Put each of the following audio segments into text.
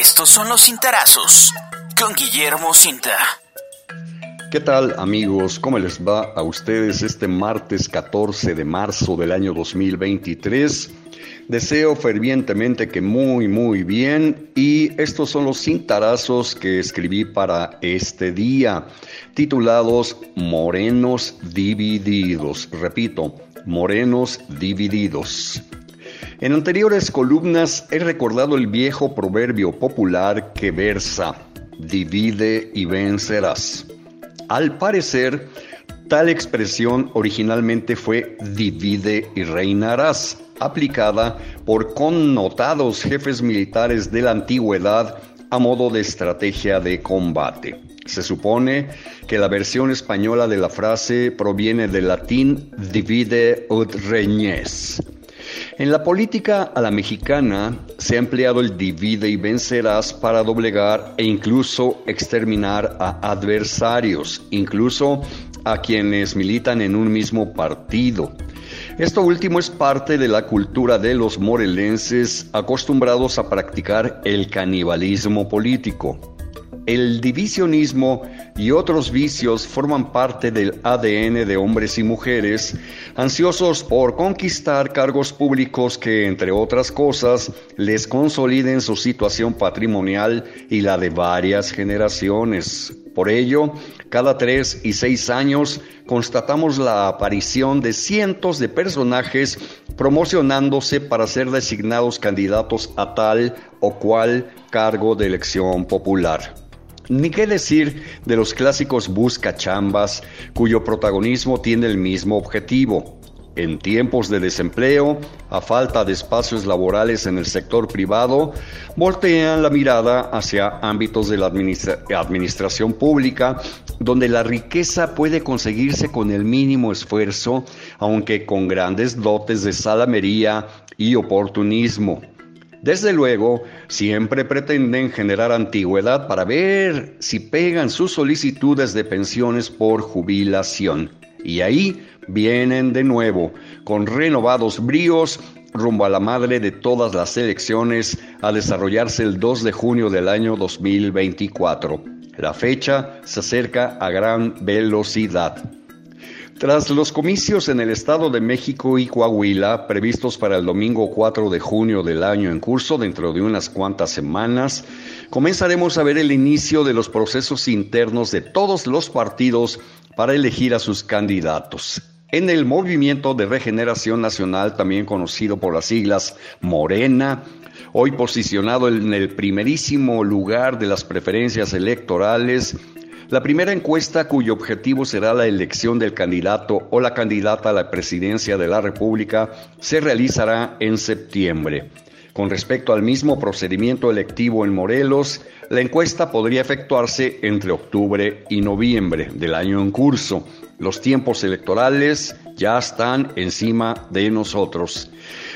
Estos son los cintarazos con Guillermo Cinta. ¿Qué tal amigos? ¿Cómo les va a ustedes este martes 14 de marzo del año 2023? Deseo fervientemente que muy muy bien y estos son los cintarazos que escribí para este día, titulados Morenos Divididos. Repito, Morenos Divididos. En anteriores columnas he recordado el viejo proverbio popular que versa, divide y vencerás. Al parecer, tal expresión originalmente fue divide y reinarás, aplicada por connotados jefes militares de la antigüedad a modo de estrategia de combate. Se supone que la versión española de la frase proviene del latín divide ut regnes, en la política a la mexicana se ha empleado el divide y vencerás para doblegar e incluso exterminar a adversarios, incluso a quienes militan en un mismo partido. Esto último es parte de la cultura de los morelenses acostumbrados a practicar el canibalismo político. El divisionismo y otros vicios forman parte del ADN de hombres y mujeres ansiosos por conquistar cargos públicos que, entre otras cosas, les consoliden su situación patrimonial y la de varias generaciones. Por ello, cada tres y seis años constatamos la aparición de cientos de personajes promocionándose para ser designados candidatos a tal o cual cargo de elección popular. Ni qué decir de los clásicos buscachambas, cuyo protagonismo tiene el mismo objetivo. En tiempos de desempleo, a falta de espacios laborales en el sector privado, voltean la mirada hacia ámbitos de la administración pública, donde la riqueza puede conseguirse con el mínimo esfuerzo, aunque con grandes dotes de salamería y oportunismo. Desde luego, siempre pretenden generar antigüedad para ver si pegan sus solicitudes de pensiones por jubilación. Y ahí vienen de nuevo, con renovados bríos, rumbo a la madre de todas las elecciones a desarrollarse el 2 de junio del año 2024. La fecha se acerca a gran velocidad. Tras los comicios en el Estado de México y Coahuila, previstos para el domingo 4 de junio del año en curso, dentro de unas cuantas semanas, comenzaremos a ver el inicio de los procesos internos de todos los partidos para elegir a sus candidatos. En el Movimiento de Regeneración Nacional, también conocido por las siglas Morena, hoy posicionado en el primerísimo lugar de las preferencias electorales, la primera encuesta cuyo objetivo será la elección del candidato o la candidata a la presidencia de la República se realizará en septiembre. Con respecto al mismo procedimiento electivo en Morelos, la encuesta podría efectuarse entre octubre y noviembre del año en curso. Los tiempos electorales ya están encima de nosotros.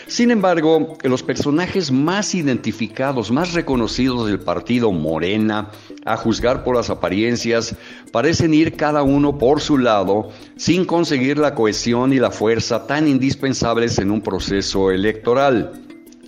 Sin embargo, los personajes más identificados, más reconocidos del partido Morena, a juzgar por las apariencias, parecen ir cada uno por su lado sin conseguir la cohesión y la fuerza tan indispensables en un proceso electoral.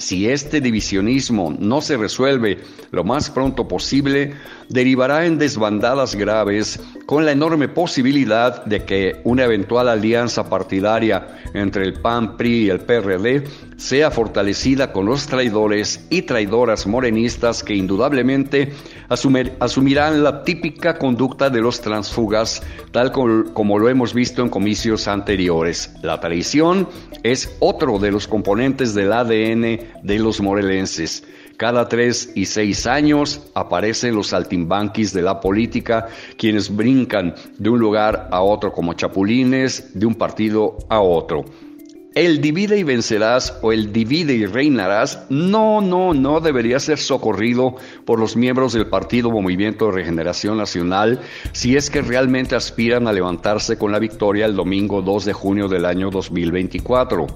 Si este divisionismo no se resuelve lo más pronto posible, derivará en desbandadas graves con la enorme posibilidad de que una eventual alianza partidaria entre el PAN, PRI y el PRD sea fortalecida con los traidores y traidoras morenistas que indudablemente asumirán la típica conducta de los transfugas, tal como lo hemos visto en comicios anteriores. La traición es otro de los componentes del ADN de los morelenses. Cada tres y seis años aparecen los saltimbanquis de la política, quienes brincan de un lugar a otro como chapulines, de un partido a otro. El divide y vencerás o el divide y reinarás no, no, no debería ser socorrido por los miembros del Partido Movimiento de Regeneración Nacional si es que realmente aspiran a levantarse con la victoria el domingo 2 de junio del año 2024.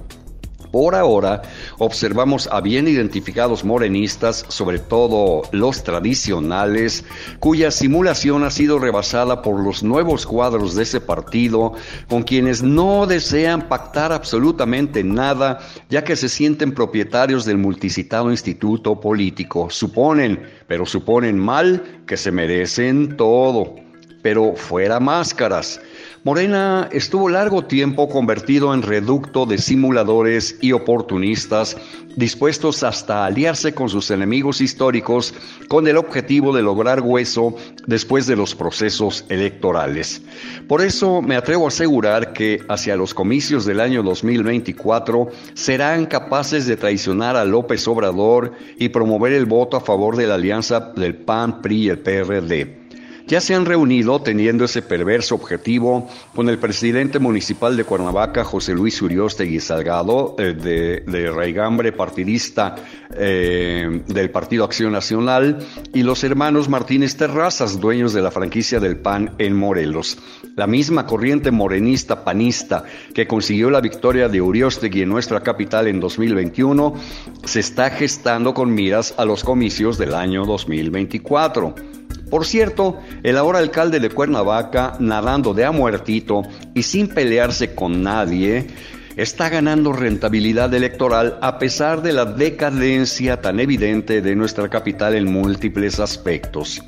Por ahora, observamos a bien identificados morenistas, sobre todo los tradicionales, cuya simulación ha sido rebasada por los nuevos cuadros de ese partido, con quienes no desean pactar absolutamente nada, ya que se sienten propietarios del multicitado instituto político. Suponen, pero suponen mal, que se merecen todo. Pero fuera máscaras. Morena estuvo largo tiempo convertido en reducto de simuladores y oportunistas, dispuestos hasta aliarse con sus enemigos históricos con el objetivo de lograr hueso después de los procesos electorales. Por eso me atrevo a asegurar que hacia los comicios del año 2024 serán capaces de traicionar a López Obrador y promover el voto a favor de la alianza del PAN, PRI y el PRD ya se han reunido teniendo ese perverso objetivo con el presidente municipal de Cuernavaca, José Luis Uriostegui Salgado, eh, de, de, Raigambre, partidista eh, del Partido Acción Nacional, y los hermanos Martínez Terrazas, dueños de la franquicia del PAN en Morelos. La misma corriente morenista panista que consiguió la victoria de Uriostegui en nuestra capital en 2021 se está gestando con miras a los comicios del año 2024. Por cierto, el ahora alcalde de Cuernavaca, nadando de a muertito y sin pelearse con nadie, está ganando rentabilidad electoral a pesar de la decadencia tan evidente de nuestra capital en múltiples aspectos.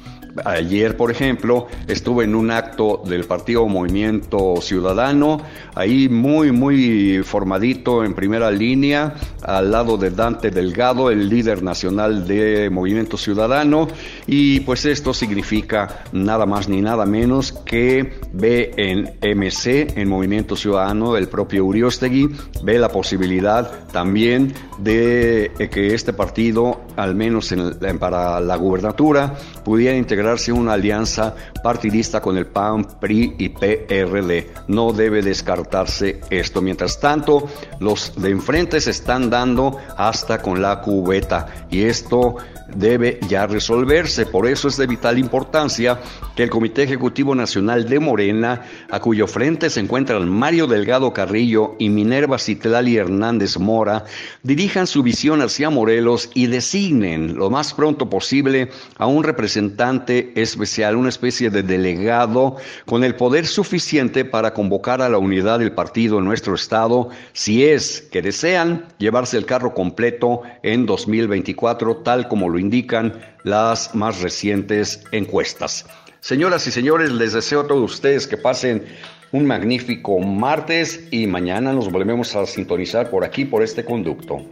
Ayer, por ejemplo, estuve en un acto del Partido Movimiento Ciudadano, ahí muy, muy formadito en primera línea, al lado de Dante Delgado, el líder nacional de Movimiento Ciudadano, y pues esto significa nada más ni nada menos que ve en MC, en Movimiento Ciudadano, el propio Uriostegui, ve la posibilidad también de que este partido, al menos para la gubernatura, pudiera integrar una alianza partidista con el PAN, PRI y PRD. No debe descartarse esto. Mientras tanto, los de enfrente se están dando hasta con la cubeta y esto debe ya resolverse. Por eso es de vital importancia que el Comité Ejecutivo Nacional de Morena, a cuyo frente se encuentran Mario Delgado Carrillo y Minerva Citlali Hernández Mora, dirijan su visión hacia Morelos y designen lo más pronto posible a un representante especial, una especie de delegado con el poder suficiente para convocar a la unidad del partido en nuestro estado, si es que desean llevarse el carro completo en 2024, tal como lo indican las más recientes encuestas. Señoras y señores, les deseo a todos ustedes que pasen un magnífico martes y mañana nos volvemos a sintonizar por aquí, por este conducto.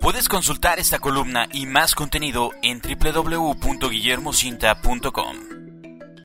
Puedes consultar esta columna y más contenido en www.guillermocinta.com.